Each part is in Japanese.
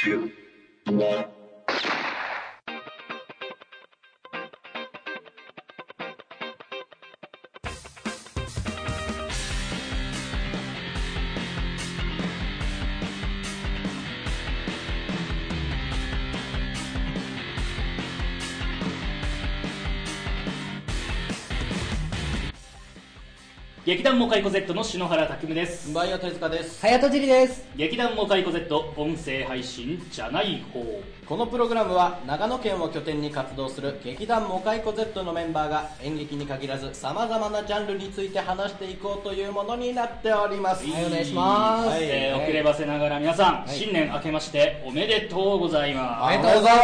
two, one. 劇団モカイコ Z の篠原拓夢です。バイオ手塚です。早とじりです。劇団モカイコ Z 音声配信じゃない方。このプログラムは長野県を拠点に活動する劇団モカイコ Z のメンバーが演劇に限らずさまざまなジャンルについて話していこうというものになっております。はいお願いします。はい。えー遅ればせながら皆さん、新年明けましておめでとうございます。おめでとうござい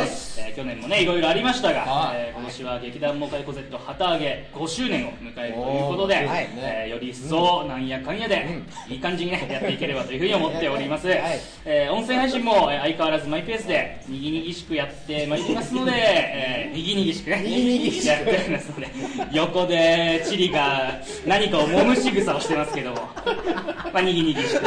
ます。えー去年もねいろいろありましたが、はい。えー今年は劇団モカイコ Z 旗揚げ5周年を迎えるということで、はい。えーより一層なんやかんやで、いい感じにねやっていければというふうに思っております、はい。えー音声配信もえー相変わらずマイペースでにぎにぎしくやってまいりますので、えーにぎにぎしくね。にぎにぎしくやっておりますので横でチリが何かを揉む仕草をしてますけども。まあにぎにぎして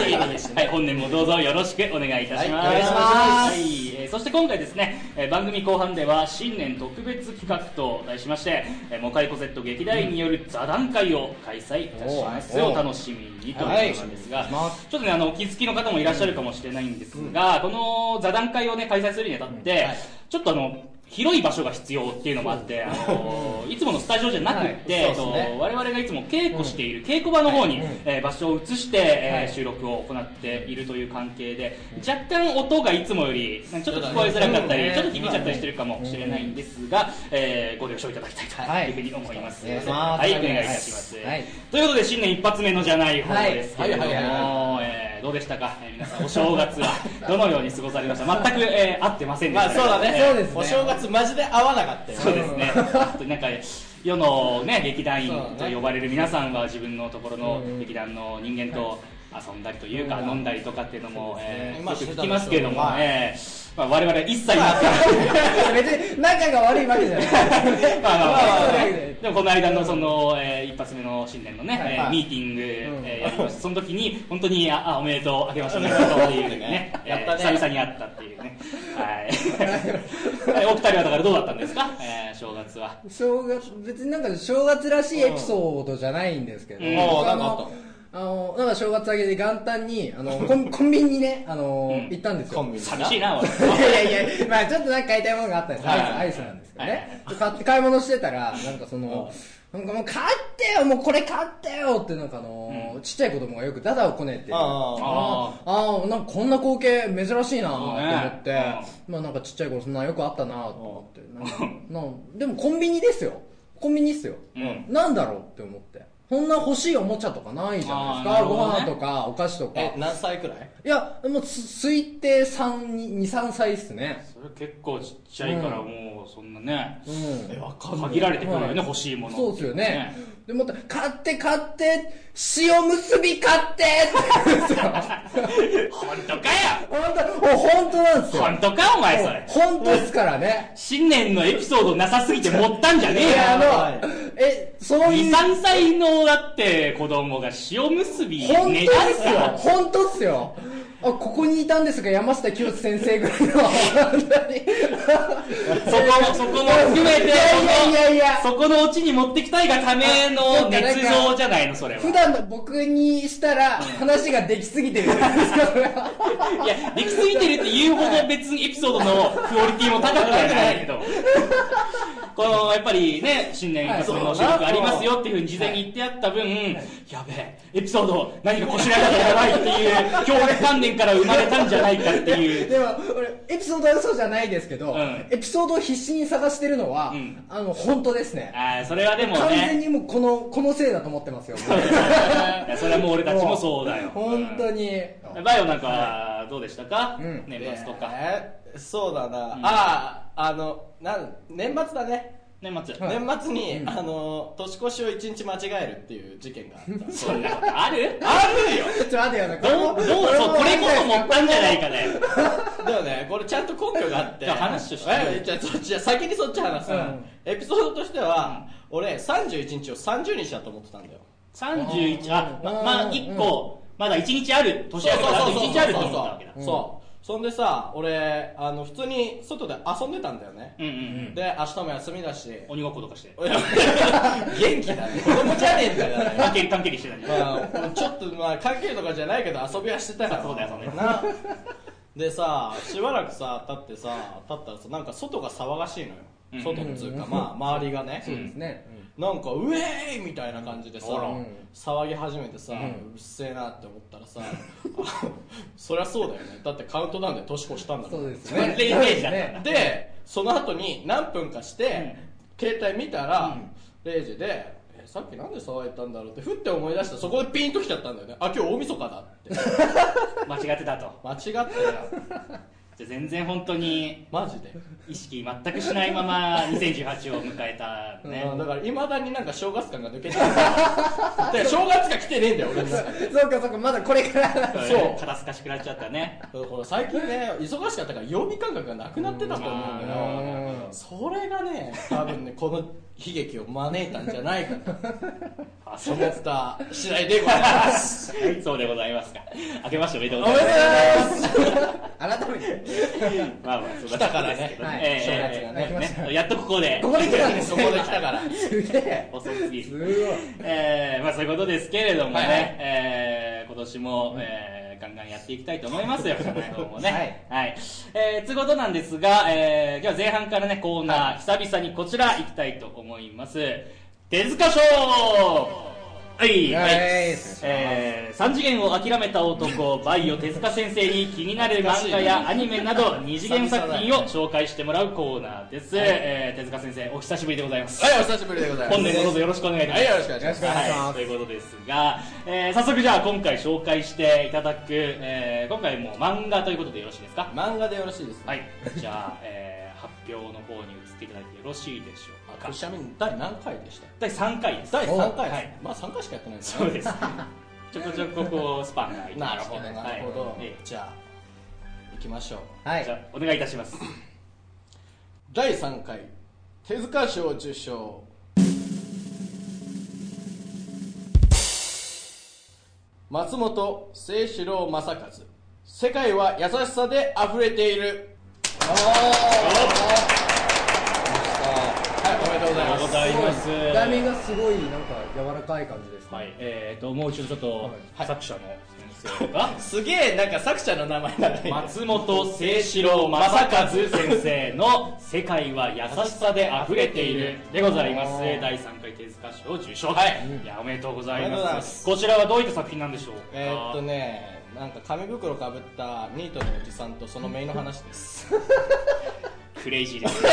はい。本年もどうぞよろしくお願いいたします、はい。お願いします。はい。えーそして今回ですね、えー番組後半では新年特別企画と題しまして、えーモカイコ Z 劇団員による座談会を開催いたします。お楽しみにということなんですが、はい。ちょっとねあのお気づきの方もいらっしゃるかもしれないんですが、この座談会をね開催するにあたって、ちょっとあの広い場所が必要っていうのもあって、あのいつものスタジオじゃなくって、はい。えっとそね我々がいつも稽古している稽古場の方に、うん。えー場所を移して、えーはい。収録を行っているという関係で若干音がいつもよりちょっと聞こえづらかったり、うんちょっと響いちゃったりしてるかもしれないんですが、えーご了承いただきたいというふうに思います、はい。お願いしはます。いたします、はい。ということで新年一発目のじゃない方ですけれども、どうでしたか、えー皆さんお正月はどのように過ごされました？全く、えー合ってませんでしたまあそうだね。えーそうですね。お正月マジで合わなかったよそうですね。あとなんか世のね劇団員と呼ばれる皆さんは自分のところの劇団の人間と遊んだりというか、飲んだりとかっていうのも、えーまあよく聞きますけれども、まあえーまあ我々は一切なって別に仲が悪いわけじゃない。でもこの間のその、えー一発目の新年のね、えーはいミーティング、んえーやりました。その時に本当にああおめでとうあけましておめでとうっていうね やったね。えー久々に会ったっていうね。はい。えーお二人はだからどうだったんですか、えー正月は。正月、別になんか正月らしいエピソードじゃないんですけど、うん。ああなんかあのあの、なんか正月明けで元旦に、あの、コンコンビニにね、あの、うん行ったんですよ。コンビニ寂しいなおいいやいやいや、まあちょっとなんか買いたいものがあったんです。アイス、はいアイスなんですけどはいね。買って買い物してたら、なんかその、なんかもう買ってよ、もうこれ買ってよってなんかあの、ちっちゃい子供がよくダダをこねて、ああああ、なんかこんな光景珍しいなと思って、ねまあなんかちっちゃい頃そんなよくあったなと思って、なんかなんでもコンビニですよ。コンビニっすよ。うんなんだろうって思って。こんな欲しいおもちゃとかないじゃないですか。ご飯とかお菓子とか。え何歳くらい？いや、もうす推定3、2、3歳っすね。それ結構ちっちゃいからもうそんなね、うん。えわかんない限られてくるよね、はい欲しいものそうですよね。で、また、買って買って、塩結び買ってって。本当かよ本当、本当なんですよ。本当かお前それ本当ですからね。新年のエピソードなさすぎて持ったんじゃねえよいや、あはいの、え、そういう、23歳のだって子供が塩結び本当ねですよ。本当っすよ。あ、ここにいたんですが、山下清先生ぐらいの。そこそこも含めていやいやいや。そこのオチに持ってきたいがための捏造じゃないのそれは普段の僕にしたら、話ができすぎてるじゃないですか。いやできすぎてるって言うほど別にエピソードのクオリティも高くはないけどこのやっぱりね新年一発目の収録ありますよっていうふうに事前に言ってあった分、やべえエピソード何かこしらえなきゃやばいっていう強烈観念から生まれたんじゃないかっていう。でも、俺、エピソードは嘘じゃないですけど、うん。エピソードを必死に探してるのは、うん。あの、本当ですね。あーそれはでも完全ねにもうこの、このせいだと思ってますよ。い やそれはもう俺たちもそうだよ。本当に。バイオなんかはどうでしたか、うん。年末とか、えーそうだな、ん。あああのなん年末だね年末、はい。年末に、うん。あの年越しを一日間違えるっていう事件があったそんなことある？あるよ。ちょっと待ってよな、どうどうそうこれこそ持ったんじゃないかね。でもねこれちゃんと根拠があって。じゃあ話をしてえじゃあそっちじゃあ先にそっち話す、うん。エピソードとしては、俺31日を30日だと思ってたんだよ。31あままあうん1個まだ1日ある年明けからあと1日あるって思ったわけだ。そうそんでさ俺あの普通に外で遊んでたんだよね、うんうんうん。で明日も休みだし。鬼ごっことかして。元気だね。子供じゃねえんだよ。関係関係してたんじゃないまあ、ちょっとまあ関係とかじゃないけど遊びはしてたから。そうだよそうだよ。な でさしばらくさ経ってさ経ったらさなんか外が騒がしいのよ、うん。外っつうか、まあ周りがね、そうですね、なんかウェーイみたいな感じでさ、騒ぎ始めてさ、ううんるせえなって思ったらさあ そりゃそうだよね。だってカウントダウンで年越したんだもんそうですその後に何分かして、携帯見たら、うん。0時でえさっきなんで騒いでたんだろうってふって思い出した。そこでピンときちゃったんだよね。あ今日大晦日だって。間違ってたと。間違ってよじゃあ全然本当にマジで、意識全くしないまま2018を迎えたね。うんだからいまだになんか正月感が抜けてる。で正月が来てねえんだよ俺の中で。そうかそうかまだこれから。そう。肩透かしくなっちゃったね。最近ね忙しかったから曜日感覚がなくなってたと思うんだよ。うん。それがね多分ねこの悲劇を招いたんじゃないかと。あそう思った次第でございます。そうでございますか。明けましておめでとうおめござでいとまうございます。改めて。すまあまあそう来たからね。ですけどはい。ええ。正月がね。ええねやっとここで。ここで来たんです。そこで来たから。すげえ。遅すぎすごい。えーまあそういうことですけれどもね、はいはい。えー今年も、えーガンガンやっていきたいと思いますよ、もね。はいはい。えー、つうことなんですが、えー、今日は前半からね、コーナー、久々にこちら行きたいと思います。手塚賞はい、はい。えー、3次元を諦めた男、バイオ手塚先生に気になる漫画やアニメなど、二次元作品を紹介してもらうコーナーです。えー、手塚先生、お久しぶりでございます。はいお久しぶりでございます。本年もどうぞよろしくお願いいたします。はいよろしくお願いします。ということですが、えー早速じゃあ今回紹介していただく、えー今回も漫画ということでよろしいですか？漫画でよろしいですね。はい。じゃあ、えー発表の方に移っていただいてよろしいでしょうか。あちなみに第何回でした？第3回です。第3回はい。まあ3回しかやってないんだね。そうです。ちょこちょここうスパンが空いてまなるほどなるほど。はいえ。じゃあ行きましょう。はい。えじゃあお願いいたします。第3回手塚賞受賞。松本清志郎正和。世界は優しさで溢れている。はいおめでとうございます。ありがすごいなんか柔らかい感じですね。はいえー、ともう一度ちょっと、はい。作者の先生が。すげえなんか作者の名前長い松本清志郎正和先生の「世界は優しさで溢れている」でございます。第3回手塚賞受賞。はい。いやおめでとうございます。こちらはどういった作品なんでしょうか？えーっとねなんか紙袋かぶったニートのおじさんとその姪の話です クレイジーです。ね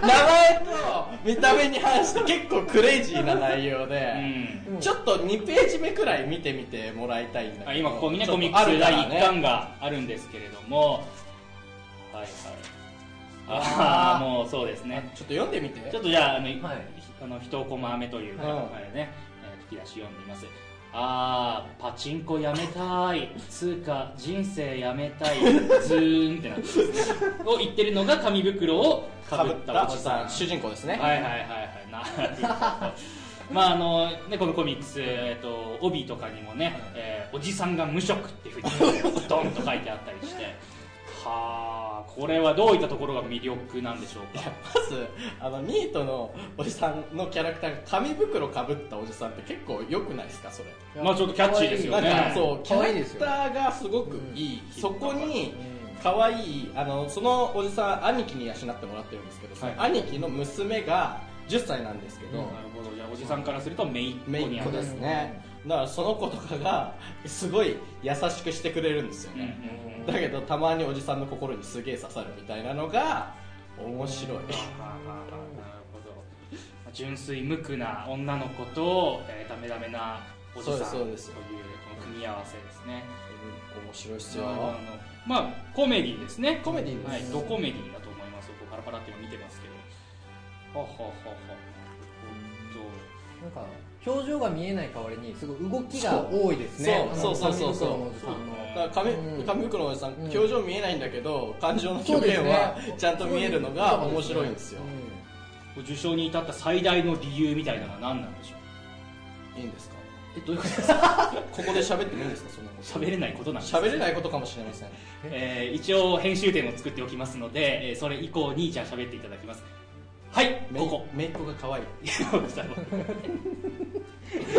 名前と見た目に反して結構クレイジーな内容で、うん。ちょっっと2ページ目くらい見てみてもらいたいんだけどあ今ここにねコミックス第あるから1巻があるんですけれども。はいはい。ああもうそうですね。ちょっと読んでみて。ちょっとじゃああの、はい。あの一コマ目というか、うん。あれね、えー吹き出し読んでみますあーパチンコやめたい。つうか人生やめたい。ズーンってなって。ますねを言ってるのが紙袋をかぶったおじさん。主人公ですね、はいはいはい。はいなるほど。まああのね、このコミックス、えっと、帯とかにもね、えーおじさんが無職っていうふうに ドンと書いてあったりしてはあこれはどういったところが魅力なんでしょうか？まずあのニートのおじさんのキャラクターが紙袋かぶったおじさんって結構良くないですか？それ。まあちょっとキャッチーですよなんねかそうキャラク可愛いですよターがすごくいい、うんそこに可愛いあのそのおじさん兄貴に養ってもらってるんですけど、はい。兄貴の娘が10歳なんですけど、なるほど。じゃあおじさんからすると姪っ子姪にあたる。っ子ですね。だからその子とかがすごい優しくしてくれるんですよね、うんだけどたまにおじさんの心にすげえ刺さるみたいなのが面白い。はあはあはあなるほど純粋無垢な女の子と、えーダメダメなおじさんというそうですそうですこの組み合わせですね面白いっすあよのまあコメディですねコメディですはい、ドコメディだと思いますこうパラパラって今見てますはははは。はなんか表情が見えない代わりにすごい動きが多いですね。そうそうそうそうだから紙,、う。ん。紙袋のおじさん、うん。表情見えないんだけど感情の表現そうですね。はちゃんと見えるのが面白いんですよ、受賞に至った最大の理由みたいなのは何なんでしょう？いいんですか？えどういうことですか？ここで喋ってもいいんですか？そんなの喋れないことなんです喋れないことかもしれません。えー一応編集点を作っておきますので、えーそれ以降にじゃあ喋っていただきますはいめここ。めいっ子が可愛い。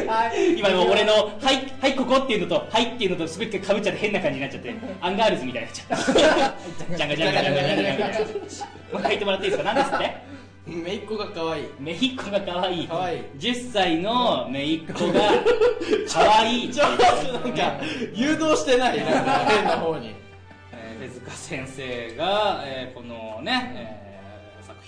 はい。今の俺の「はいはいここ」っていうのと「はい」っていうのとすべてかぶっちゃって変な感じになっちゃって。アンガールズみたいになっちゃった。ジャンガジャンガジャンガジャンガもう一回言ってもらっていいですか何ですってめいっ子が可愛いめいっ子が可愛い可愛い10歳のめいっ子が可愛いちょっとなんか誘導してないなんか変な方にえー手塚先生が、えーこのね、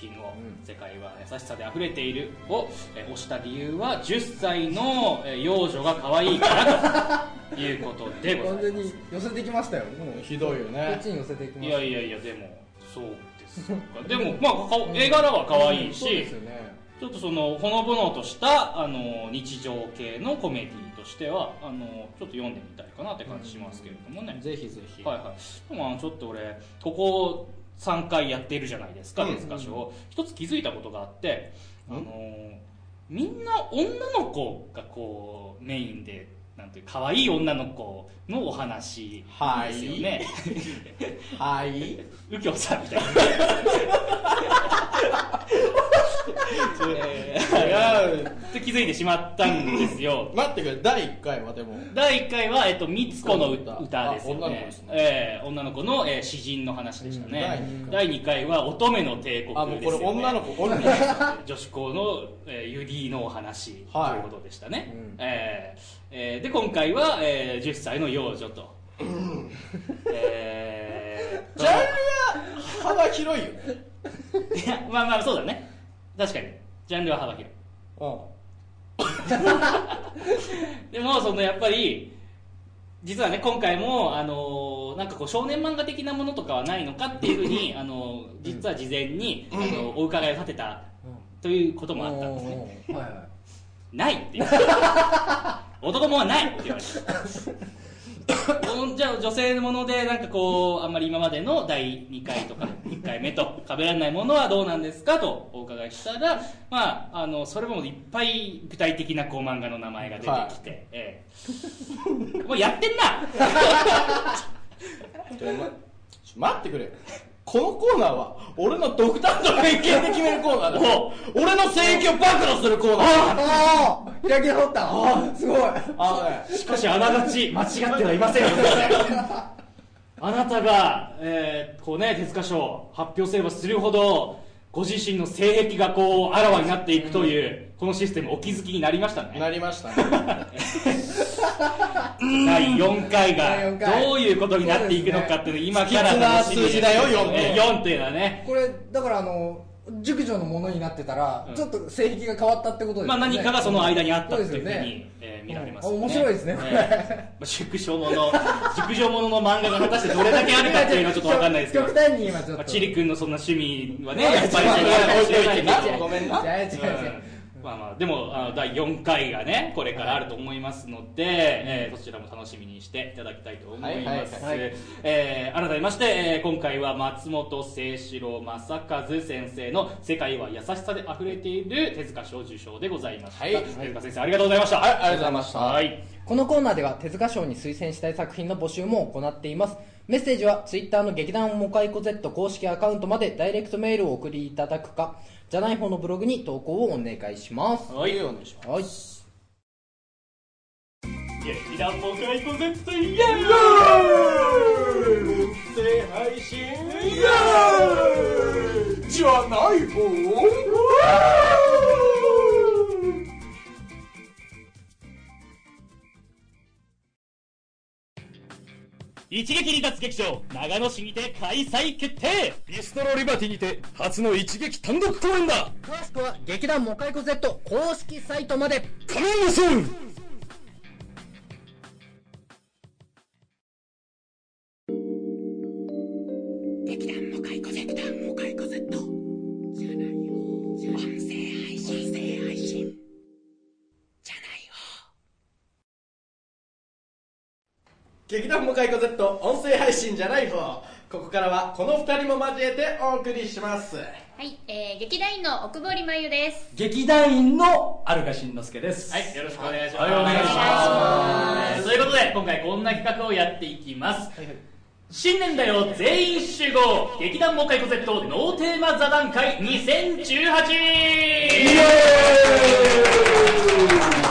品を「世界は優しさで溢れている。を」えー推した理由は10歳の、えー幼女が可愛いからと。いうことでございます。完全に寄せてきましたよ。もうひどいよこねっちに寄せてきまいした。やいやいやでもそうですか。でもまあ顔絵柄は可愛いそうでしすよね。ちょっとそのほのぼのとしたあの日常系のコメディとしてはあのちょっと読んでみたいかなって感じしますけれどもね、ぜひぜひ。はいはい、でもあのちょっと俺ここ3回やってるじゃないですかうん。手塚賞、一つ気づいたことがあって、あのーみんな女の子がこうメインでなんていう可愛い女の子のお話ですよね、はい。右京さんみたいな えーいやって気づいてしまったんですよ。待ってくれ第1回はでも。第1回は、えっと、みつこの歌歌ですよあ女の子ねですね。えー女の子の、えー詩人の話でしたね、うん第2回。は乙女の帝国ですよ、ね、あもうこれ女の子オンリ女子校の、えーユディのお話とはいいうことでしたね、うん。えーえーで今回は、えー10歳の幼女と、えージャンルは幅広いよね。いやまあまあそうだね確かに。ジャンルは幅広。いうん。でもそのやっぱり実はね今回もあのなんかこう少年漫画的なものとかはないのかっていうふうに あの実は事前に、あのお伺いを立てたということもあったんですね。はいはないって言われた。男もはないって言われた。う んじゃあ女性のものでなんかこうあんまり今までの第2回とか 1回目と被らないものはどうなんですかとお伺いしたらまああのそれもいっぱい具体的なこう漫画の名前が出てきて、ええ。もうやってんな。待ってくれこのコーナーは俺の独断と偏見で決めるコーナーだ。お俺の性域を暴露するコーナーいああ開き直った。あー。すごい。あしかしあながち間違ってはいませんよあなたが、えーこうね、手塚賞発表すればするほどご自身の性癖がこうあらわになっていくという、このシステムお気づきになりましたね。なりましたね 第4回が回。どういうことになっていくのかっていうのを今から不吉な楽しみに数字だよ4って4っていうのはね。これだからあの熟女のものになってたら、うん。ちょっと性癖が変わったってことですよね。まあ何かがその間にあったっていうふうに、えー見られますようん。面白いですね。えーまあ熟女もの熟女ものの漫画が果たしてどれだけあるかっていうのはちょっとわかんないですけど。極端に今ちょっと。まあ、チリ君のそんな趣味はね、まあやっぱりまあ置いといて。な違うごめんな違う違う違う。うんまあまあ、でもあの第4回がねこれからあると思いますので、えーそちらも楽しみにしていただきたいと思います、はいはいはい。えー改めまして、えー今回は松本清志郎正和先生の「世界は優しさで溢れている手塚賞受賞」でございました、はい。手塚先生ありがとうございました、はいありがとうございました。はいこのコーナーでは手塚賞に推薦したい作品の募集も行っています。メッセージはツイッターの劇団モカイコ Z 公式アカウントまでダイレクトメールをお送りいただくかじゃない方のブログに投稿をお願いします。はいお願いします。はい劇団ボカイコ Z イエー。イ音声配信じゃない方一撃離脱劇場長野市にて開催決定。ビストロリバティにて初の一撃単独公演だ。詳しくは劇団モカイコ Z 公式サイトまで。カミングス劇団モカイコ Z 音声配信じゃない方ここからはこの二人も交えてお送りしますはい、えー、劇団員の奥堀真由です。劇団員のアルカ慎之介です。はい、よろしくお願いします。はいお願いしますえーということで、今回こんな企画をやっていきます。新年だよ全員集合劇団モカイコ Z ノーテーマ座談会2018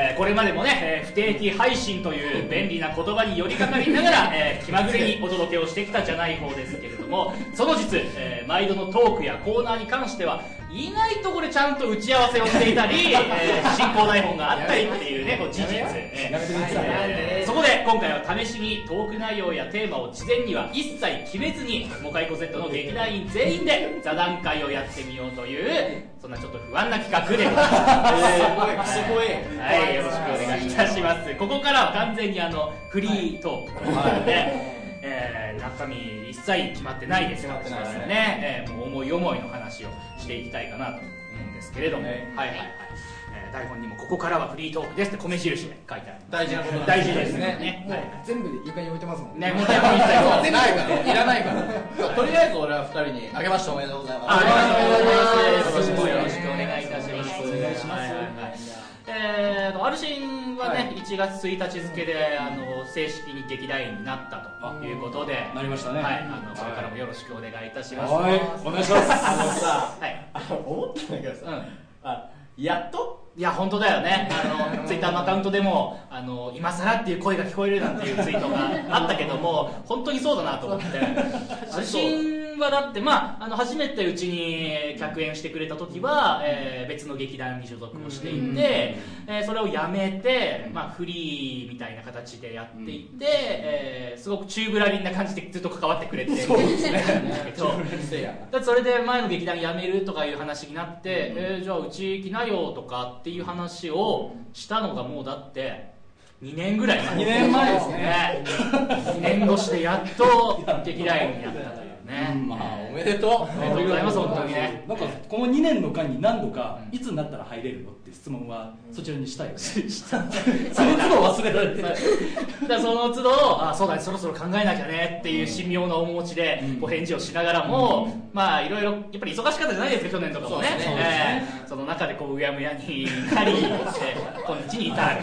えーこれまでもね、えー不定期配信という便利な言葉に寄りかかりながら、えー気まぐれにお届けをしてきたじゃない方ですけれどもその実、えー毎度のトークやコーナーに関しては意外とこれちゃんと打ち合わせをしていたり、えー進行台本があったりっていうねこう事実、そこで今回は試しにトーク内容やテーマを事前には一切決めずにモカイコ Z の劇団員全員で座談会をやってみようというそんなちょっと不安な企画でございます。すごいはい、よろしくお願いいたします。ここからは完全にあのフリートークということで、えー、中身一切決まってないですからね。ね、えーもう思い思いの話をしていきたいかなと思うんですけれども、はい。はいはい、えー台本にもここからはフリートークですって米印で書いてある。大事なこと大事ですね。ね。はい。全部床に置いてますもんね、もう台本一切そう。ないからいらないからとりあえず俺は二人にあげましたおめでとうございます。ありがとうございます。よろしくおよろしくお願いいたします。お願いしはいはいはいえーと、アルシンはね、1月1日付で、あの、正式に劇団員になったということで。なりましたねはい、あの、これからもよろしくお願いいたします。はい、お願いします。あのさはい。思ったんだけどさ、うん。あやっといや、本当だよね。あの、ツイッターのアカウントでも、あの、今更っていう声が聞こえるなんていうツイートがあったけども、本当にそうだなと思って。写真はだって、まあ、あの、初めてうちに客演してくれた時は、えー別の劇団に所属をしていて、えーそれをやめて、まあ、フリーみたいな形でやっていて、えーすごくチューブラリンな感じでずっと関わってくれてそうですね。だそれで前の劇団辞めるとかいう話になって、えーじゃあうち来なよとかっていう話をしたのがもうだって2年ぐらい前二年前ですね。2年越しでやっと劇団員になったというね、まあおめでとう。おめでとうございます本当にね。なんかこの2年の間に何度かいつになったら入れるのって質問はそちらにしたいよね。その都度忘れられてだからその都度あそうだねそろそろ考えなきゃねっていう神妙な面持ちでうん。お返事をしながらも、まあいろいろやっぱり忙しかったじゃないですか去年とかもね。その中でこううやむやになりして今日に至る。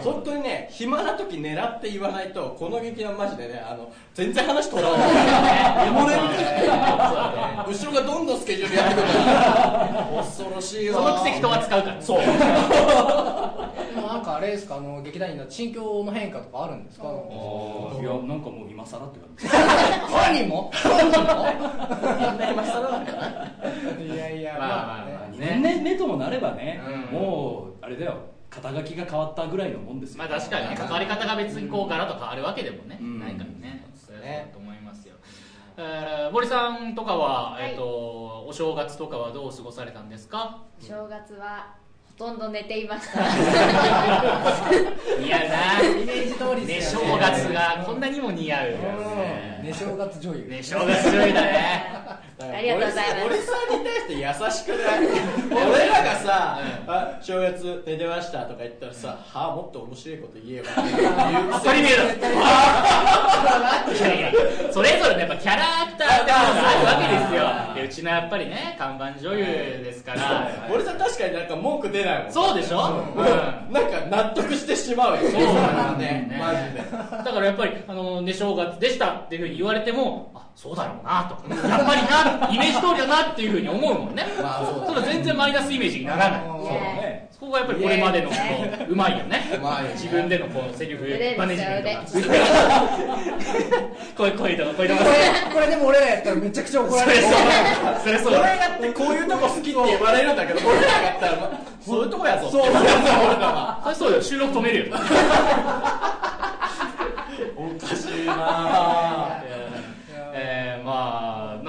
本当にね暇な時狙って言わないとこの劇団マジでねあの全然話通らない れる 後ろがどんどんスケジュールやってくるから。恐ろしいわ。そのくせ人は使うから。そう。でもなんかあれですかあの劇団員の心境の変化とかあるんですか？いやなんかもう今更って感じ。本人も？本人も？今更なんかないやいやまあまあまあね。2年目目ともなればね、うん。もうあれだよ。肩書きが変わったぐらいのもんですよ。まあ確かにね関わり方が別にこうガラッと変わるわけでもね、うん。ないからね。そうね。だと思います。よえー森さんとかは、はいえっとお正月とかはどう過ごされたんですか？お正月はほとんど寝ていました。似合うな。イメージ通りねです正よね。月がこんなにも似合うね。ね正月女優。ね正月女優だね。ありがとうございます。俺さんに対して優しくない。俺らがさ、あ正月寝てましたとか言ったらさ、はあもっと面白いこと言えばっていう当たり前だいやいやそれぞれのやっぱキャラクターってものがあるわけですよ。でうちのやっぱりね看板女優ですから。俺さん確かになんか文句出ないもんそうでしょ、うん。なんか納得してしまうよそうなんだね。ねマジで。だからやっぱり、あの、ね、正月でしたっていうふうに言われても、あ、そうだろうなと。やっぱりな、イメージ通りだなっていうふうに思うもんね。まあそうただ全然マイナスイメージにならない。そうだねそこがやっぱりこれまでのこう、うまいよね。うまいよね自分でのこう、セリフマネジメントが。こういう、こういうとこ、こういうとこ。これこれでも俺らやったらめちゃくちゃ怒られるそれそう。それそう。俺だってこういうとこ好きって言われるんだけど俺らがやったらまそういうとこやぞって言われる俺らはそれそうよ。収録止めるよ。おかしいな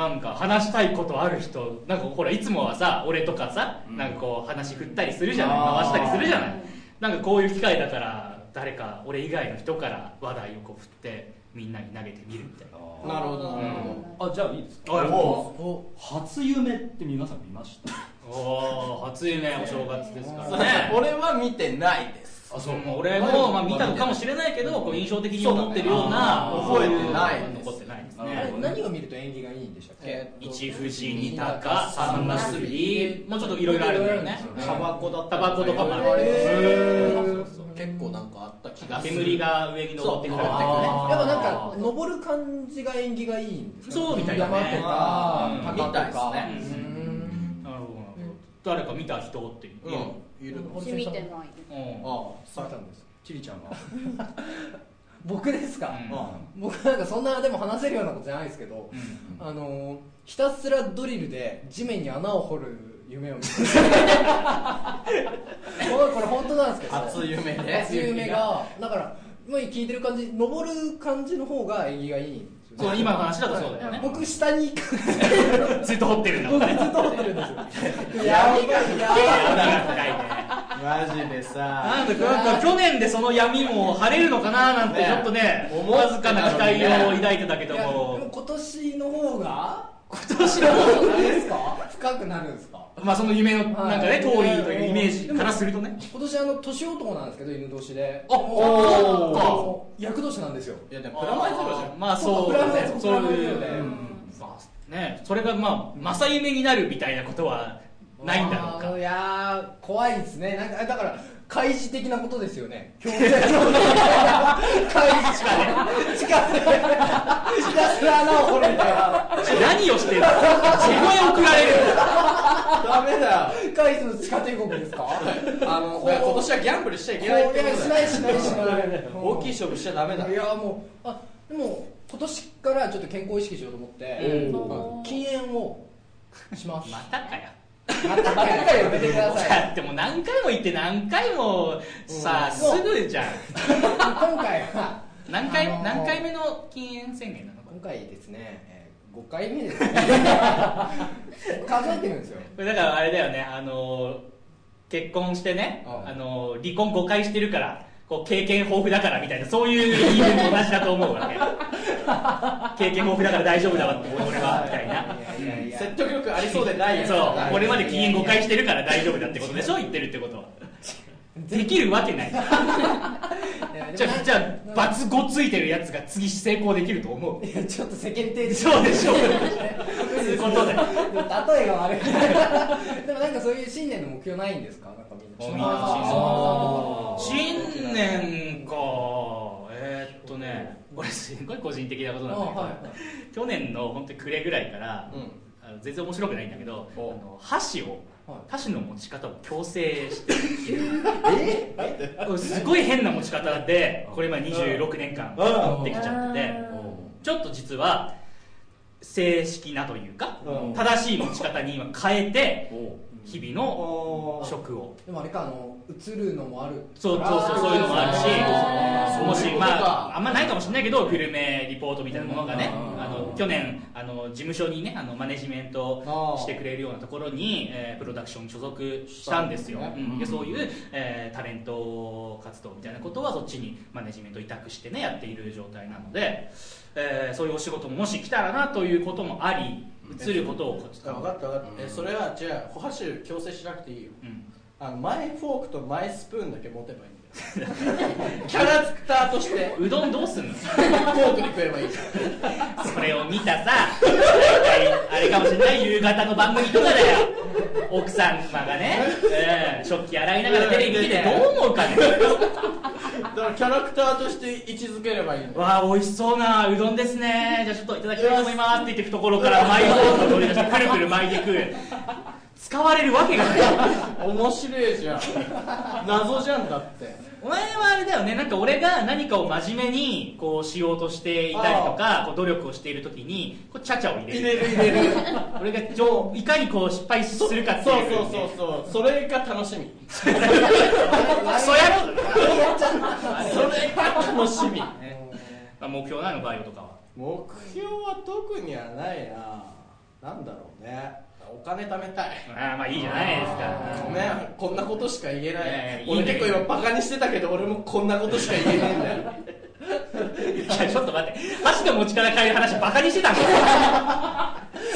なんか話したいことある人なんかほらいつもはさ俺とかさ、なんかこう話振ったりするじゃない回したりするじゃない。なんかこういう機会だから誰か俺以外の人から話題をこう振ってみんなに投げてみるみたいな。なるほど。なるほあじゃあいいですか？おいお初夢って皆さん見ました？おー初夢お正月ですからどね。俺は見てないですあそう。俺も、まあ、見たのかもしれないけどこう印象的に思ってるような覚えてない。残ってないあれ何を見ると縁起がいいんでしたっけ？一富士二鷹三なすびもうちょっといろいろあるんだよねタバコだったタバコとかもあ結構なんかあった気がする煙が上に登ってくるっていうねやっぱなんか登る感じが縁起がいいんですかそうみたいだね山とかうん鷹とかみたいですねうんなるほど誰か見た人っていううんいるの。私見てない。うん。ああ。さ見たんです。チリちゃんは 僕ですか、うん。僕なんかそんなでも話せるようなことじゃないですけど、うん。あのーひたすらドリルで地面に穴を掘る夢を見て これこれ本当なんですけど。初夢ね。初夢がだから今聞いてる感じ登る感じの方が縁起がいいそう今の話だとそうだよね。僕下に行く。ずっと掘ってるんだもんね。僕ずっと掘ってるんですよ。闇が深いねマジでさ。なんだかなんか去年でその闇も晴れるのかななんてね。ちょっとね思わずかな期待を抱いてたけどもも今年の方が？今年の方何ですか？深くなるんですか？まあその夢のなんかねはいというイメージからするとね。今年あの年男なんですけど犬年で。あおー。あの厄年なんですよ。いやでもプラマイゼロじゃん。まあそう。プラマイゼロそういうプラマイゼロで。うんまあねそれがまあ正夢になるみたいなことはないんだろうか。いやー怖いですね。なんかだから開示的なことですよね。強制の開示地下で地下で地下で穴を掘るみたいな何をしてるの？そこへ送られる。ダメだよ。開示の地下帝国ですか？あの今年はギャンブルしちゃいけないってことだよしないしないしない大きい勝負しちゃダメだ。いやもうあでも今年からちょっと健康意識しようと思って、禁煙をします。またかよまたばっかりやめてくださいだ ってもう何回も言って何回もさ、うん。すぐじゃん。今回は何回、あのー何回目の禁煙宣言なの？こ今回ですね、えー、5回目です。ね 数えてるんですよ。れだからあれだよねあのー結婚してね、うん。あのー離婚5回してるからこう経験豊富だからみたいなそういう理由と同じだと思うわけ。経験豊富だから大丈夫だわって俺はみたいな。説得力ありそうでないやつそう。これまで禁煙5回してるから大丈夫だってことでしょ言ってるってことは。できるわけないじゃあじゃあバツ5ついてるやつが次成功できると思う。いやちょっと世間体そうでしょいうことで例えが悪い。でもなんかそういう新年の目標ないんですか？なんかみんな。新年か。えーっとねこれすごい個人的なことなんだけど、あはい。去年の本当に暮れぐらいから、うん。あの全然面白くないんだけどあおの箸をはい。箸の持ち方を強制して え？すごい変な持ち方でこれ今26年間持ってきちゃってて。ちょっと実は正式なというかうん。正しい持ち方に今変えて日々のお食を。でもあれかあの映るのもあるそうそうそうそういうのもあるし。もしまああんまないかもしれないけどグルメリポートみたいなものがねうんあの去年あの事務所にねあのマネジメントしてくれるようなところに、えープロダクションに所属したんですよ、したんですうん。でそういう、えータレント活動みたいなことはそっちにマネジメント委託してねやっている状態なので、えーそういうお仕事ももし来たらなということもあり移ることをこっち分かった分かった。えそれはじゃあお箸強制しなくていいよ。うん。あのマイフォークとマイスプーンだけ持てばいいんだよ。キャラクターとして。うどんどうすんの？フォークで食えばいいじゃん。それを見たさあれかもしれない。夕方の番組とかだよ。奥様がね、えー食器洗いながらテレビ見てどう思うかね。だからキャラクターとして位置づければいいんだよわあ美味しそうなうどんですね。じゃあちょっといただきたいと思います。って言って懐からマイボールを取り出してくるくる巻いて食う使われるわけがない。面白いじゃん。謎じゃんだってお前はあれだよね。なんか俺が何かを真面目にこうしようとしていたりとかこう努力をしている時にこうチャチャを入れる。入れる入れる。俺がちょいかにこう失敗するかってそういうそうそうそう。それが楽しみ。クソ野郎だなそれが楽しみ。ねまあ、目標なのバイオとかは。目標は特にはないな。なんだろうねお金貯めたい。ああまあいいじゃないですか。ねこんなことしか言えない、ねいいね俺結構今バカにしてたけど俺もこんなことしか言えねえんだよ。いやちょっと待って。箸の持ちから変える話バカにしてたん だよ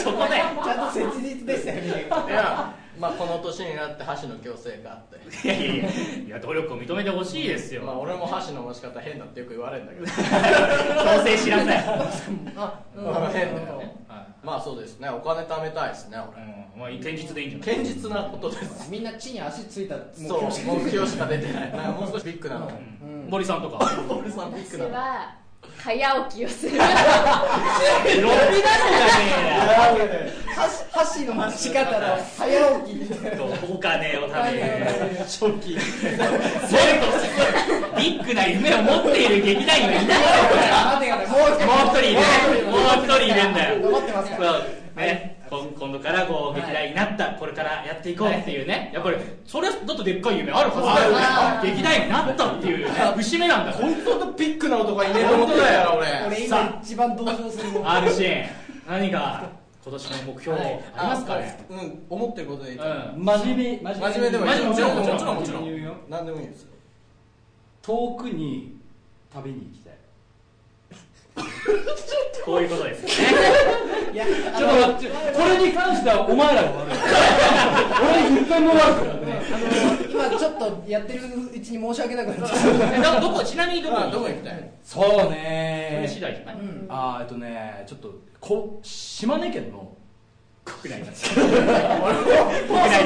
そこでちゃんと切実でしたよね。いやまあこの年になって箸の矯正があって。いやいやいやいや努力を認めてほしいですよ、まあ俺も箸の持ち方変だってよく言われるんだけど。強制しなさい、あうんまあ変だよね。はまあそうですね。お金貯めたいですねい俺。うんまあ、堅実でいいんじゃない？堅実なことです。みんな地に足ついたそう目標しか出てないなんかもう少しビッグなのうんうん森さんとか俺さんビッ私グなのは早起きをする。ろくなのかね箸箸の持ち方の早起きお金を。貯める正気そういうとすごいビッグな夢を。持っている劇団員がいないもう一人いるもう一人いるんだよ残ってますね、今度からこう劇団員になった、これからやっていこうっていうね、やっぱりそれだとでっかい夢あるはずだよあね劇団員になったっていうね。節目なんだ本当のビッグな男はいねえと思ってたよ俺。俺さ今一番同情するもん R シーン。何か今年の目標ありますかね、うん思ってることでいいうん。真面目真真面目でもいいもちろんもちろんもちろんもちろん。言うよ何でもいいですよ。遠くに旅に行きたい こういうことですよね。いやちょっと待ってこれに関してはお前らが悪い。俺一回も悪くないあの今ちょっとやってるうちに申し訳なくなっちゃった。えどどこちなみにどこどこ行きたいそうそれね次第じゃない、うん。あーえっとねちょっとこ島根県の国内だったその時点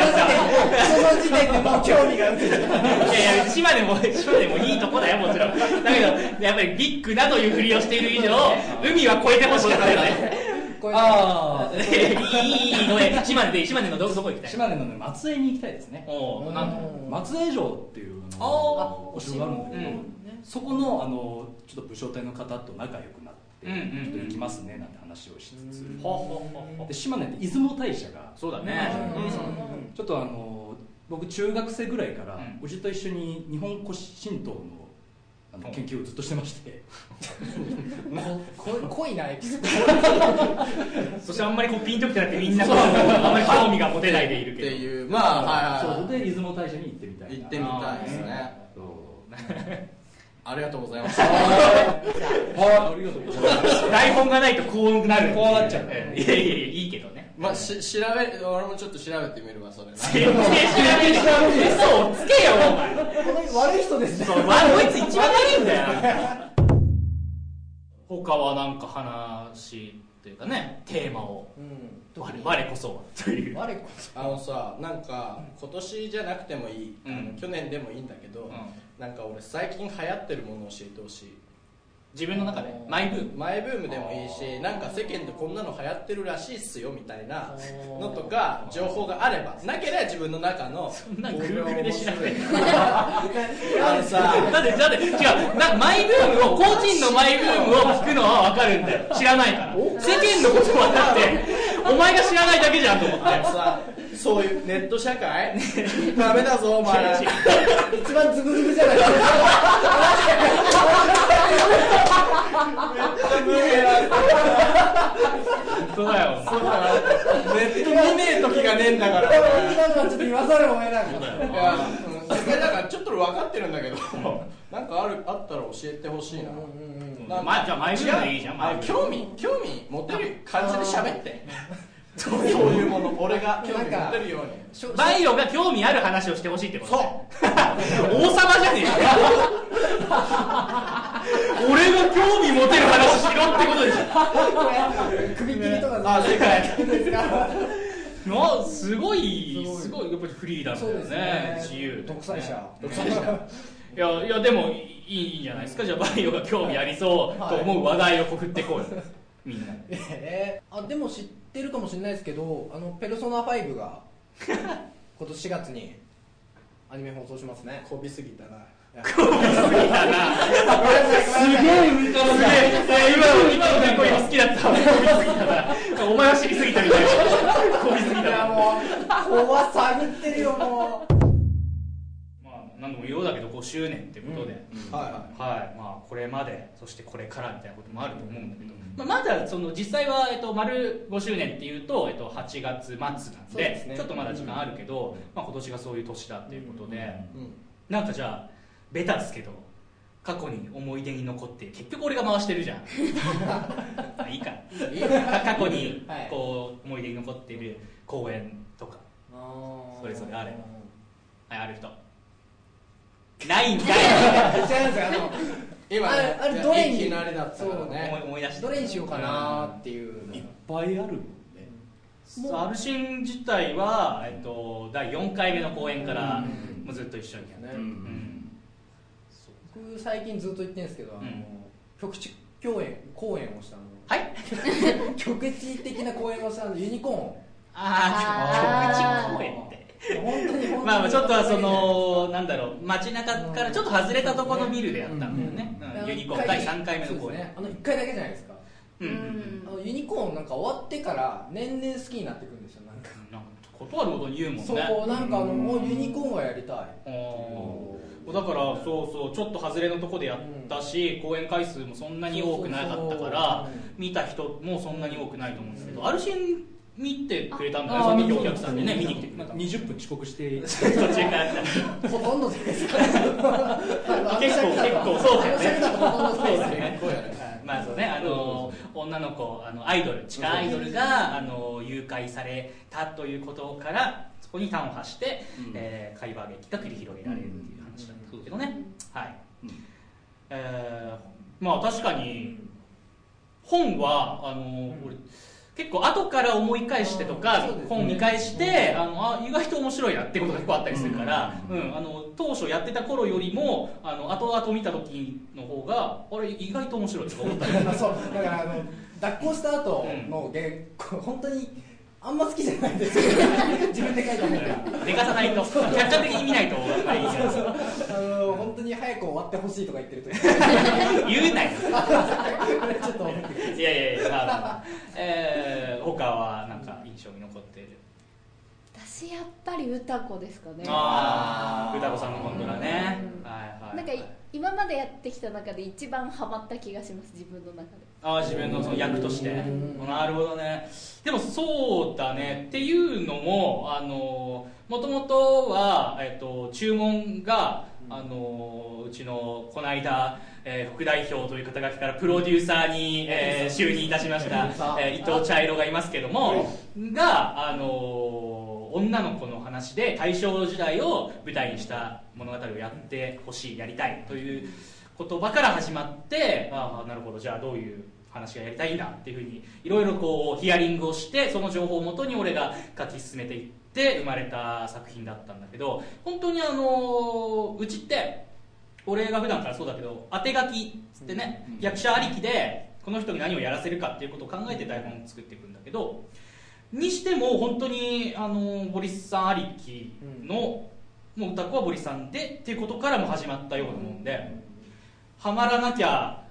その時点でもう興味が薄い。いやいや島根も島根もいいとこだよもちろん。だけどやっぱりビッグなというふりをしている以上海は越えてほしかったよねこれあいいいいごめん島根で島根のどどこ行きたい？島根のね松江に行きたいですね。おおなんだ松江城っていうあお城があるんだけど、うん。そこのあのちょっと武将隊の方と仲良くなって、うんうんうん。ちょっと行きますねなんて話をしつつ、で島根って出雲大社がそうだね。ちょっとあの僕中学生ぐらいから、うん。おじと一緒に日本古神道のあの研究をずっとしてまして、ここ濃いなエピソー そしてあんまりこうピンときてなくてみんなこうあんまり興味が持てないでいるっけど。ていう。まあはいはいそう。で出雲大社に行ってみたいな。行ってみたいですね。そうありがとうございますはいありがとうございます台本がないとこうなるこうなっちゃういやいやいやいいけどねまあし調べ俺もちょっと調べてみるわそれな全然知らない嘘をつけよお前悪い人ですねそう、まあ、こいつ一番悪いんだよ。他はなんか話っていうかね、テーマを、うん我我こそはという。我こそあのさなんか今年じゃなくてもいい、去年でもいいんだけど、なんか俺最近流行ってるものを教えてほしい自分の中で？マイブーム？マイブームでもいいしなんか世間でこんなの流行ってるらしいっすよみたいなのとか情報があればなければ自分の中のそんな Google で調べる？あのさだって、だって、違う、なマイブームを、個人のマイブームを聞くのはわかるんだよ。知らないから。世間のことはだって、お前が知らないだけじゃんと思って。そういうネット社会？ダメだぞお前。一番ズブズブじゃない。ですかそうだよ。そうだなネット見ねえ時がねえんだから。今のはちょっと言わざるを得ないだからちょっと分かってるんだけど、なんかあるあったら教えてほしいな。まあじゃあマイブームでいいじゃん興味興味持てる。感じで喋って。そういうもの、俺が興味持てるように。バイオが興味ある話をしてほしいってことそう。ね。王様じゃねえか。俺が興味持てる話しろってことでしょ。首切りとかあ、正解。ですごい。すごいやっぱりフリーダムだよね。ね。自由独裁者。独裁者。いやいやでもいいいいんじゃないですか？じゃあバイオが興味ありそうと思う話題をこう振っていこうよ。みんなでえー、あでも知ってるかもしれないですけどあのペルソナ5が 今年4月にアニメ放送しますね。こびすぎたな。いやな。すげえウルトラすげえ。今の今の結構今好きだった。こびすぎたな。お前は知りすぎたみたい。なこびすぎた。いやもう怖探ってるよもう。まあ何度も言おうだけど5周年ってことで、はい。ははい。まあ、これまでそしてこれからみたいなこともあると思うんだけど、まあ、まだその実際は、えっと、丸5周年っていうと、えっと、8月末なんでそうですね。ちょっとまだ時間あるけど、まあ、今年がそういう年だっていうことで、い。うん。なんかじゃあベタですけど過去に思い出に残って結局俺が回してるじゃん。あいいか。過去にはい。こう思い出に残ってる公演とかそれぞれあれば。はいある人ないんか い違うんですよ。あの今ねあれあれどれにいきなりだったから思いね。思い出してどれにしようかなっていう。のいっぱいあるアルシン自体は、えっと、第4回目の公演からうん。もうずっと一緒にやって僕最近ずっと言ってるんですけど、あのうん。局地共演公演をしたの。はい。局地的な公演をしたのユニコあああー局地公演ってまあまあちょっとはそのなんだろう街中からちょっと外れたところのビルでやったんだよね、うん。ユニコーン第3回目の公演ね。あの1回だけじゃないですか。うんユニコーンなんか終わってから年々好きになってくるんですよなんか。なんかことあること言うもんね。そうなんかあのもうユニコーンがやりたい。だからそうそうちょっと外れのとこでやったし、公演回数もそんなに多くなかったから見た人もそんなに多くないと思うんですけど、アルシン見てくれたんだよあその時そうお客さんでね見に来てくれた。20分遅刻して途中から。ほとんどですか結構結構そうだよね。そうですねまあそうね、あの女の子あのアイドル地下アイドルがあの誘拐されたということからそこに端を発して、うん。えー会話劇が繰り広げられるっていう話だったんですけどね、はい、えーまあ確かに本はあの、俺結構後から思い返してとか、ね。本見返して、あのあ意外と面白いなってことが結構あったりするから、うん。あの当初やってた頃よりもあの後々見た時の方があれ意外と面白いとか思ったり。あ そう。だからあの脱行した後の原稿本当にあんま好きじゃないんですよ自分で書いた本が。寝かさないと。客観的に見ないと。あ本当に早く終わってほしいとか言ってると。言うなよ。ちょっとい。やいやいやまあまあ。まあえー、他はなんか印象に残っている？私やっぱり歌子ですかね。ああ歌子さんの本ドラね、うんはいはい。なんかい今までやってきた中で一番ハマった気がします自分の中で。ああ自分のその役として。うん。なるほどね。でもそうだね。っていうのもあのもともとは、えっと、注文があのうちのこの間、えー副代表という肩書きからプロデューサーに、えー就任いたしました、えー伊藤茶色がいますけどもがあの女の子の話で大正時代を舞台にした物語をやってほしいやりたいという言葉から始まってああなるほどじゃあどういう話がやりたいんだっていうふうにいろいろこうヒアリングをしてその情報をもとに俺が書き進めていって生まれた作品だったんだけど本当にあのうちって俺が普段からそうだけど当て書きっつってね、役者ありきでこの人に何をやらせるかっていうことを考えて台本を作っていくんだけどにしても本当にあのボリスさんありきの、もう歌子はボリスさんでっていうことからも始まったようなもんで、はまらなきゃ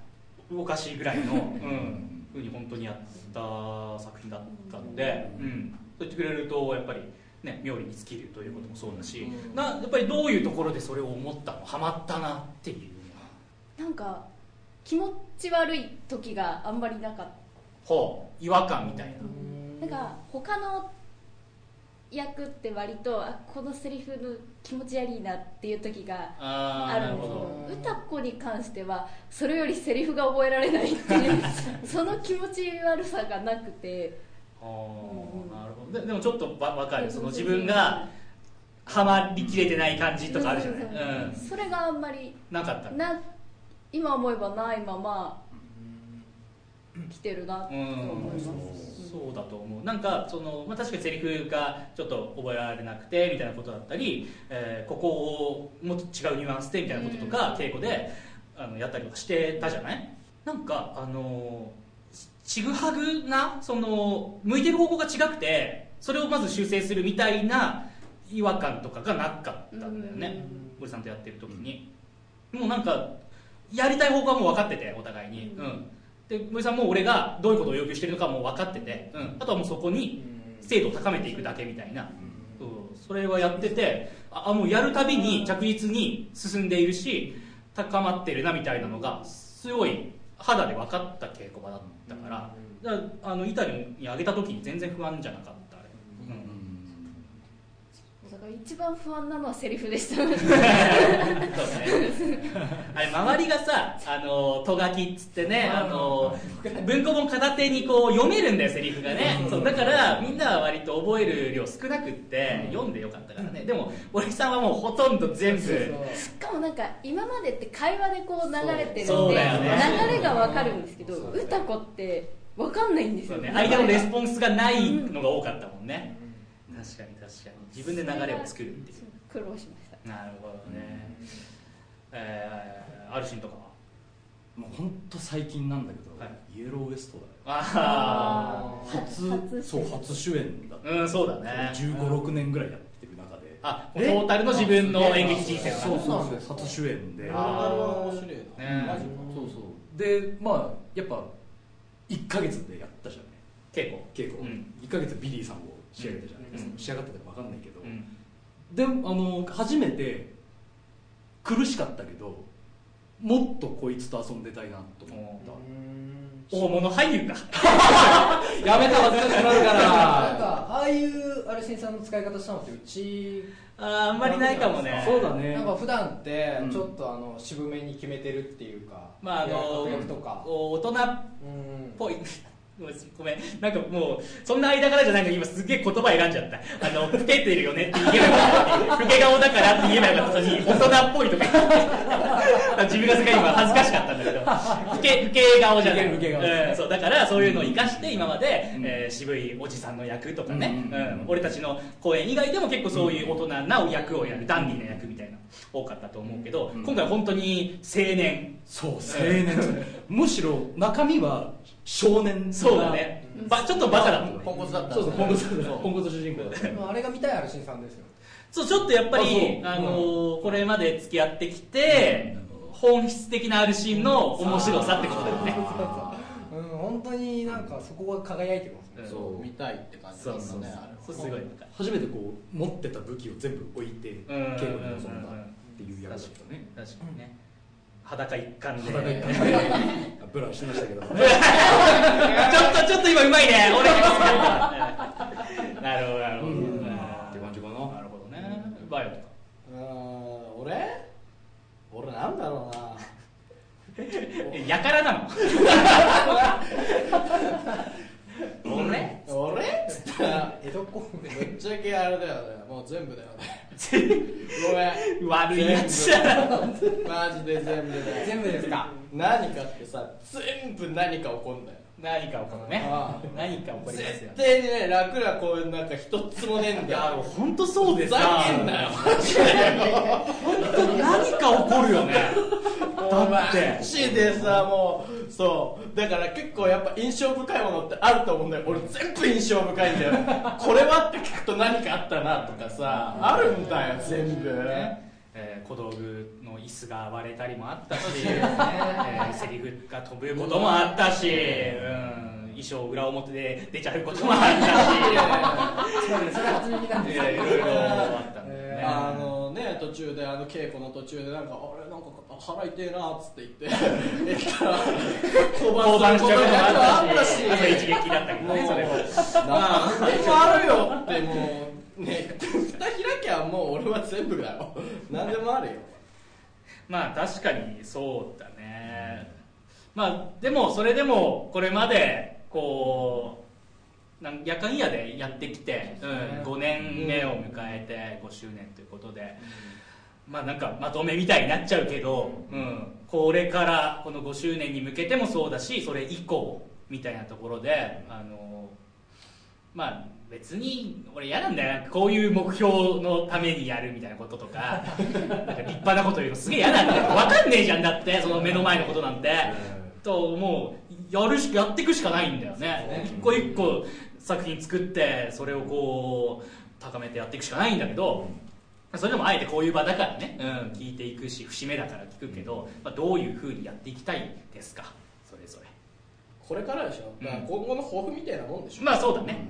おかしいぐらいの、うん、ふうに本当にやった作品だったので、うん、そう言ってくれるとやっぱりね妙利に尽きるということもそうだし、なやっぱりどういうところでそれを思ったの？ハマったなっていうなんか気持ち悪い時があんまりなかっほう。違和感みたいな、たなんか他の役って割とあこのセリフの気持ち悪いなっていう時がああるんですけどど。歌子に関してはそれよりセリフが覚えられないっていう その気持ち悪さがなくてなるほど。ででもちょっとわ分かる。その自分がハマりきれてない感じとかあるじゃない、そうん、それがあんまりなかった。な今思えばないまま来てるなとうん思います、そうだと思う。なんかその、まあ、確かにセリフがちょっと覚えられなくてみたいなことだったり、えーここをもっと違うニュアンスでみたいなこととか、稽古であのやったりとかしてたじゃない？なんかあのちぐはぐなその向いてる方向が違くてそれをまず修正するみたいな違和感とかがなかったんだよね。堀さんとやってる時に、もうなんかやりたい方向はもう分かっててお互いに、うん。で森さんも俺がどういうことを要求してるのかもう分かってて、うん、あとはもうそこに精度を高めていくだけみたいな、うん、それはやっててああもうやるたびに着実に進んでいるし高まってるなみたいなのがすごい肌で分かった稽古場だったからだからあの板に上げた時に全然不安じゃなかっから一番不安なのはセリフでした。そうね。あれ周りがさあのとがきっつってねあの文庫本片手にこう読めるんだよセリフがね。そうだからみんなは割と覚える量少なくって読んでよかったからね。でも森さんはもうほとんど全部。しかもなんか今までって会話でこう流れてるんでそうだよね。流れがわかるんですけど歌子ってわかんないんですよ。そうね。間のレスポンスがないのが多かったもんね確かに確かに。自分で流れを作るっていう。苦労しました。なるほどね。えー、アルシンとかは？もう本当最近なんだけど、はい。イエローウエストだよ。あ初初そう初主演だった。あうんそうだね。1 5 6年ぐらいやってる中で。あトータルの自分の演劇人生のそう話そうそう初主演で。あれは面白いねな。マジそうそう。でまあやっぱ1か月でやったじゃない。稽古。稽古、うん。1か月ビリーさんを仕上げたじゃない、うん。仕上がったか分かんないけど、うん。であの初めて苦しかったけどもっとこいつと遊んでたいなと思った。大物俳優か。やめた恥ずかしくなるから。なんかああいうアルシンさんの使い方したのってうちあーあんまりないかもね。そうだね。なんか普段ってうん。ちょっとあの渋めに決めてるっていうか、まああの役とか、大人っうん。ぽいごめん。なんかもうそんな間柄じゃないのに今すげえ言葉選んじゃった。あの老けてるよねって言えばよかった老け顔だからって言えばよかったのに大人っぽいとか言って自分がすごい今恥ずかしかったんだけど老け老け顔じゃない。老け顔うん。そうだからそういうのを生かして今まで、えー渋いおじさんの役とかね、うん。うん。俺たちの公演以外でも結構そういう大人な役をやるダンディーな役みたいな多かったと思うけど、うん。今回は本当に青年。そう青年。むしろ中身は少年そうだね、ばちょっとバカだったポンコツだったそうそうポンコツそう。ポンコツ主人公だったまああれが見たいアルシンさんですよ。そうちょっとやっぱりあのーこれまで付き合ってきて、本質的なあるシーンの面白さってことだよね。うん本当になんかそこが輝いてますね。そう見たいって感じそうそうそう。だったねそうすごい初めてこう持ってた武器を全部置いてうん。稽古に臨んだっていう役だったね。確かにね裸一貫で。裸一ちょ貫でブラしてましたけど っとちょっと今うまいね。俺。になるほどなるほど、って感じかななるほどね。バイオとかうーん俺？俺なんだろうな。えやからなの？俺？俺？っつったら江戸っ子ぶっちゃけあれだよね。もう全部だよねごめん。悪いやつだな。マジで全部だ。よ全部ですか？何かってさ全部何か起こんだよ何か起こるね。何か起こりますよ。絶対にね楽なこういうなんか一つもねえんいやだよ本当そうでふざさけんなよ。何か起こるよね。だって。マジでさもうそう。だから結構やっぱ印象深いものってあると思うんだよ。俺全部印象深いんだよこれはって聞くと何かあったなとかさあるんだよ全部えー小道具の椅子が割れたりもあったし、えーセリフが飛ぶこともあったし、うん、衣装裏表で出ちゃうこともあったし。それ初耳なんですいやいろいろあったんだよ。ね、あのね途中であの稽古の途中でなんかあれなんか腹痛いなっつって言って言ったら降降板しちゃうこともああったし。しあと一撃だったけどねそれも。何でもあるよってもうね蓋開きゃもう俺は全部だよ 何でもあるよ。まあ確かにそうだね。まあでもそれでもこれまでこうなん夜間夜でやってきて、うん、5年目を迎えて5周年ということで、まあなんかまとめみたいになっちゃうけど、うん、これからこの5周年に向けてもそうだしそれ以降みたいなところであのまあ別に俺嫌なんだよ。こういう目標のためにやるみたいなこととか。なんか立派なこと言うのすげえ嫌なんだよ。分かんねえじゃんだってその目の前のことなんて、ともう。やるしやっていくしかないんだよね。一個一個作品作ってそれをこう高めてやっていくしかないんだけどそれでもあえてこういう場だからね、うん、聞いていくし節目だから聞くけど、まあ、どういうふうにやっていきたいですか？それぞれ。これからでしょ、だから今後の抱負みたいなもんでしょ、まあそうだね、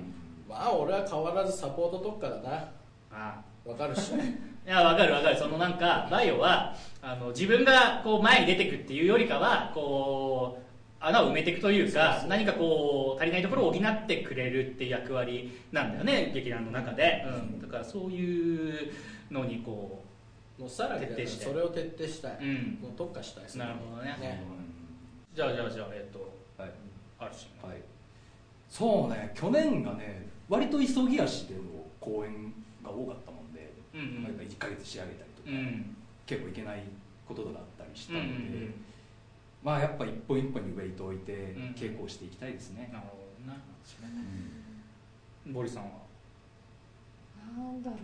まあ俺は変わらずサポート特化だな。ああ。わかるっし。ょ いやわかるわかる。そのなんかバイオはあの自分がこう前に出てくっていうよりかはこう穴を埋めていくというか何かこう足りないところを補ってくれるっていう役割なんだよね劇団の中で、うん、だからそういうのにこもうさらに徹底して。それを徹底したい、うん。もう特化したい。ですなるほどね。ね。じゃあじゃあじゃあえっ、とはい。あるしはい、そうね。去年がね割と急ぎ足での公演が多かったもんで、うんうん。まあやっぱ1か月仕上げたりとか、うん。結構いけないことがあったりしたうんので、うん。まあやっぱ一本一本にウェイトを置いてん。稽古をしていきたいですね、なるほどな。ボリさんは？なんだろう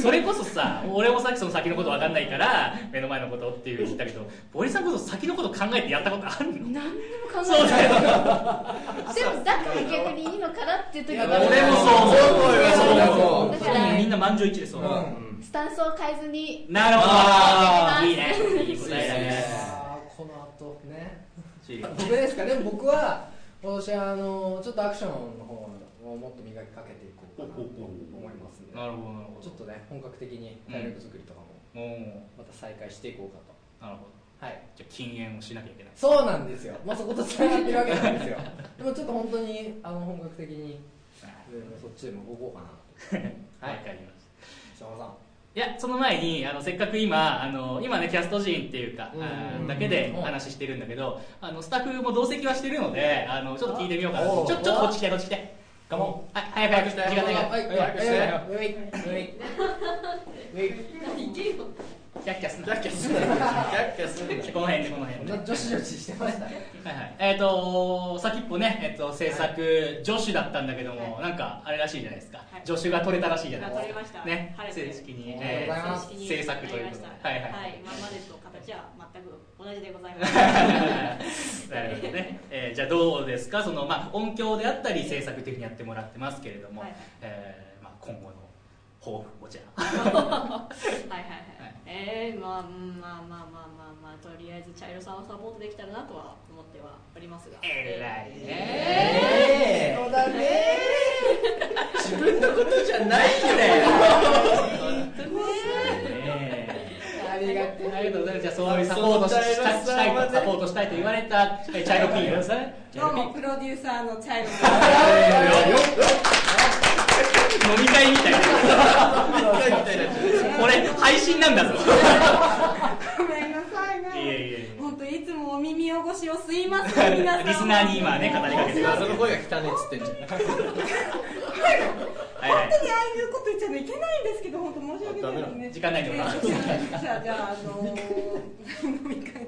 それこそさ俺もさっきその先のこと分かんないから目の前のことっていう言ったけどボリさんこそ先のこと考えてやったことあるの？な何にも考そうえない。だよ。でもだから逆にいいのかなっていう時が俺もそう思うそうだからみんな満場一致でそう思う、スタンスを変えずになるほど。いいね。いい答えだね。この後ね。僕ですか？でも僕は今年はあのちょっとアクションの方をもっと磨きかけていこうかなと思いますんで。なるほどなるほど。ちょっとね本格的に体力作りとかももまた再開していこうかと。うなるほど。はい。じゃあ禁煙をしなきゃいけない。そうなんですよ、まあ、そことつながってるわけなんですよ。でもちょっと本当にあの本格的にうんそっちでも動こうかなはい。かりました。さん。いやその前にあのせっかく今あの今ねキャスト陣っていうか、だけで話してるんだけどあのスタッフも同席はしてるのであのちょっと聞いてみようかなちおょちょっとこっち来てこっち来てガモンはい早く早く時間ないからはいはいはいはいはいキャッキャすんだキャッキャすキャッキャこの辺でこの辺で。女子女子してましたね。はいはい、えっ、と先っぽね、えっと制作、助手だったんだけども、なんかあれらしいじゃないですか、はい。助手が取れたらしいじゃないですか。取れました。ね。正式に、おめでとうござい。ます正式に制作ということで。なりました。はいはい今までと形は全く同じでございます。なるほどね、えーじゃあどうですか？その、まあ、音響であったり制作的にやってもらってますけれども、はいはい。えーまあ、今後の抱負こちら はいはいはい。えー、まあうんまあまあまあまあまあとりあえず茶色さんをサポートできたらなとは思ってはおりますが。えらいね。えーそうだね。自分のことじゃないよね。ありがてありがとうございます。じゃあそういうサポートしたしたいとサポートしたいと言われたえ茶色ピンクですね。茶どうもプロデューサーの茶色さ。ク飲み会みたいな。これ配信なんだぞ。んごめんなさいね。いえいえ。本当いつもお耳汚しをすいません皆さん。リスナーに今ね語りかけてください。謎の声が汚ねっつってんじゃん。本当にああいうこと言っちゃいけないんですけど本当申し訳ないですね。時間ないんでございますえーじゃあじゃああのー飲み会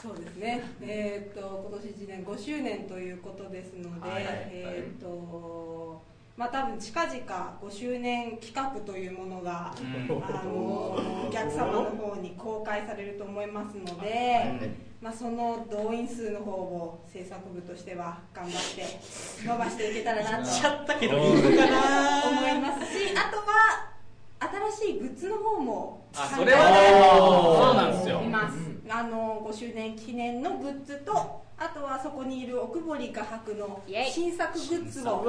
そうですね。えーっと今年1年5周年ということですので、はいはい。えーっとまあ多分近々5周年企画というものが、うん。あのーお客様の方に公開されると思いますので、まあ、その動員数の方を制作部としては頑張って伸ばしていけたらなと。思いますしあとは新しいグッズの方もあそれはね。そうなんですよ。います、あの5周年記念のグッズとあとはそこにいる奥堀画伯の新作グッズを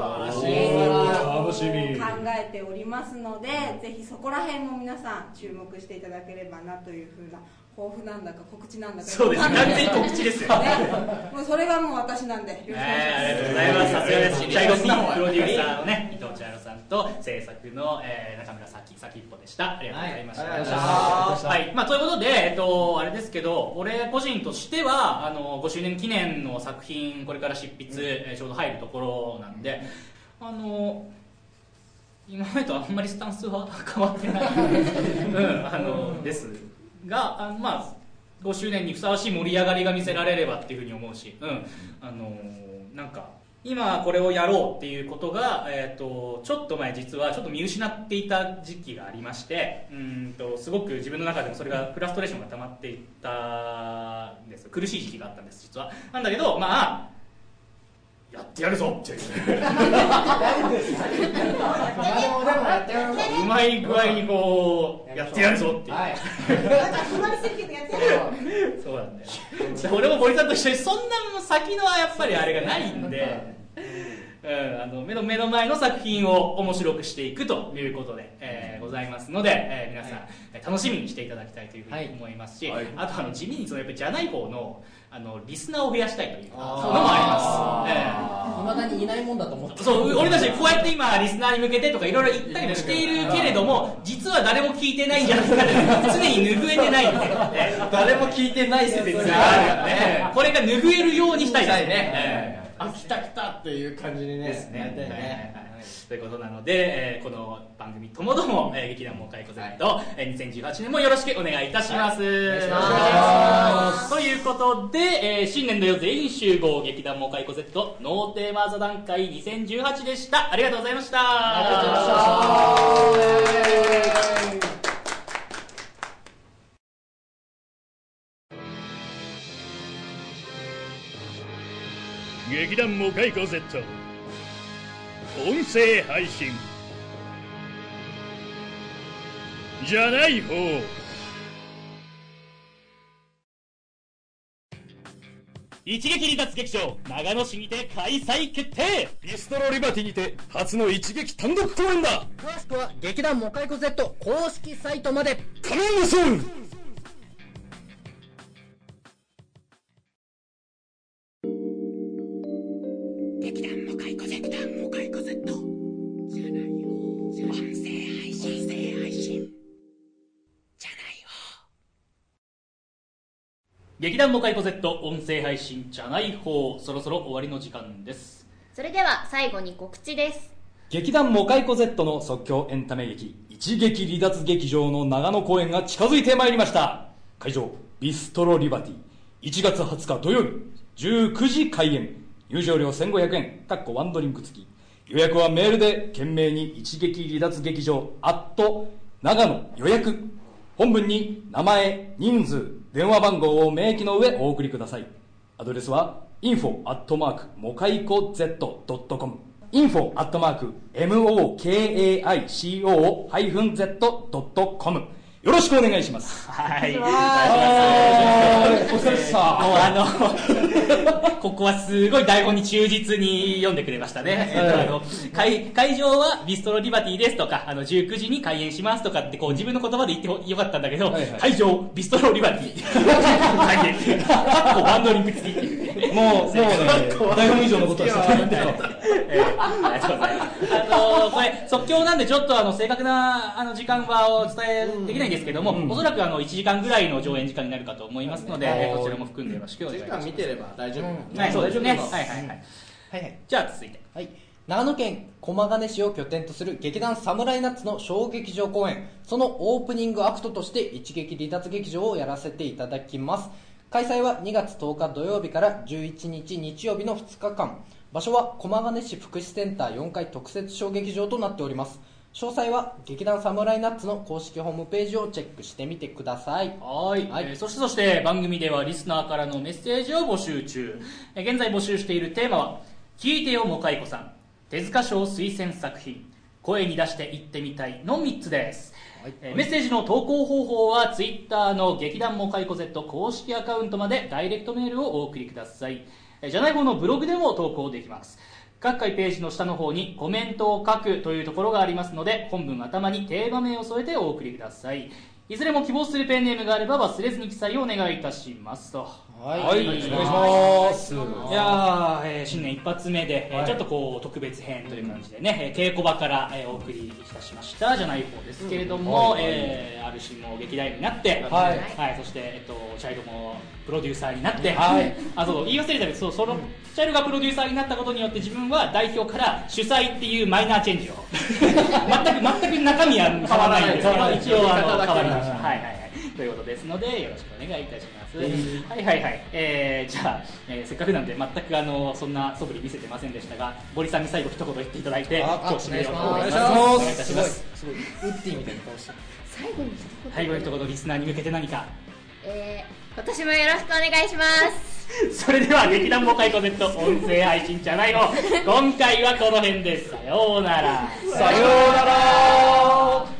考えておりますのでぜひそこら辺も皆さん注目していただければなというふうな抱負なんだか告知なんだかそうです。完全に告知ですよ。ね、もうそれがもう私なんでよろしくお願いします、はい、ありがとうございます。さすがです。茶色ピンプロデューサーのね、伊藤茶色さんと制作の、えー中村咲先っぽでした。ありがとうございました。はいありがとうございましたはい、まあということで、えっとあれですけど、俺個人としてはあの5周年記念の作品これから執筆、えーちょうど入るところなんで、あの。今までとあんまりスタンスは変わってない、うん、あのですがあのまあ5周年にふさわしい盛り上がりが見せられればっていうふうに思うし、うん、あのなんか今これをやろうっていうことが、えー、とちょっと前実はちょっと見失っていた時期がありましてうんとすごく自分の中でもそれがフラストレーションが溜まっていったんです。苦しい時期があったんです実は。なんだけどまあやってやるぞ。っていう まい具合にこうやってやるぞって。そうなんだよ。で俺も森さんと一緒にそんな先のはやっぱりあれがないんで、うん、あの目の目の前の作品を面白くしていくということで、えーごございますので、えー皆さん、えー楽しみにしていただきたいというふうに思いますし、はい。あとあの地味にそのやっぱりじゃない方のあのリスナーを増やしたいというのもああります。えー。いまだにいないもんだと思って。そう、俺たちこうやって今、リスナーに向けてとかいろいろ言ったりもしているけれども、実は誰も聞いてないんじゃないかって、常に拭えてない誰も聞いてない説説ががあるよあるよね。ね。これが拭えるようにしたいですね。えーあ来た来たっていう感じにねですね。ね。はいはいはいということなので、えーこの番組ともども、えー劇団モーカイコ Z、えー2018年もよろしくお願いいたします。願いしますお願いしますということで、えー新年度よ全員集合劇団モーカイコ Z ノーテーマ座談会2018でした。ありがとうございました。ありがとうございました。劇団モカイコ Z 音声配信。じゃない方。一撃離脱劇場長野市にて開催決定。ビストロリバティにて初の一撃単独公演だ。詳しくは劇団モカイコ Z 公式サイトまで。カミング劇団モカイコ Z 音声配信じゃない方そろそろ終わりの時間です。それでは最後に告知です。劇団モカイコ Z の即興エンタメ劇一撃離脱劇場の長野公演が近づいてまいりました。会場ビストロリバティ。1月20日土曜日19時開演。入場料1500円。かっこワンドリンク付き。予約はメールで懸命に一撃離脱劇場アット長野予約。本文に名前人数電話番号を明記の上お送りください。アドレスは info.mokaiko.z.com info.mokaiko-z.com よろしくお願いします。はい。おお疲れさもうあの、ここはすごい台本に忠実に読んでくれましたね。えっとあの会会場はビストロリバティですとか、あの19時に開演しますとかってこう自分の言葉で言ってもよかったんだけど、はいはい会場ビストロリバティ開演。バンドリンク付きっていうね。もう、もうね、台本以上のことはしてな いんだよ。えーありがとうございます。あのーこれ、即興なんでちょっとあの、正確なあの時間はお伝えできないんですけども、おそらくあの、1時間ぐらいの上演時間になるかと思いますので、えーこちらも含んでよろしくお願いします。時間見てれば大丈夫、はい、そうですね。はいはいはい。はいはい。じゃあ続いて。はい、長野県駒ヶ根市を拠点とする劇団サムライナッツの小劇場公演。そのオープニングアクトとして一撃離脱劇場をやらせていただきます。開催は2月10日土曜日から11日日曜日の2日間。場所は駒ヶ根市福祉センター4階特設小劇場となっております詳細は劇団サムライナッツの公式ホームページをチェックしてみてください。はい、はい。えーそしてそして番組ではリスナーからのメッセージを募集中、えー現在募集しているテーマは「聞いてよもかいこさん。手塚賞推薦作品。声に出して言ってみたい」の3つです、えーメッセージの投稿方法はツイッターの劇団もかいこ Z 公式アカウントまでダイレクトメールをお送りください。えーじゃない方のブログでも投稿できます各回ページの下の方にコメントを書くというところがありますので本文頭にテーマ名を添えてお送りください。いずれも希望するペンネームがあれば忘れずに記載をお願いいたしますと。はい。はい、お願いします。いやー、えー新年一発目で、えーはい。ちょっとこう特別編という感じでね、えー稽古場から、えーお送りいたしましたじゃない方ですけれども、えー、RC も劇団員になって、はい。はい、そして、えっと、チャイルもプロデューサーになって、はい。あそう言い忘れたけどそうその、チャイルがプロデューサーになったことによって自分は代表から主催っていうマイナーチェンジを 全く全く中身は変わらないんですけど一応あの変わりました、はいはいはい。ということですのでよろしくお願いいたします、はいはいはい、えー、じゃあ、えーせっかくなんで全くあのそんな素振り見せてませんでしたがゴリさんに最後一言言っていただいてあ今日締めようと思いますお願いします。お願いいたしすごいますすごい。ウッディみたいな顔してる。最後に一言。最後に一言リスナーに向けて何か。えー、今年もよろしくお願いします。それでは劇団モカイコ Z 音声配信じゃないの 今回はこの辺で。すさようなら。さようなら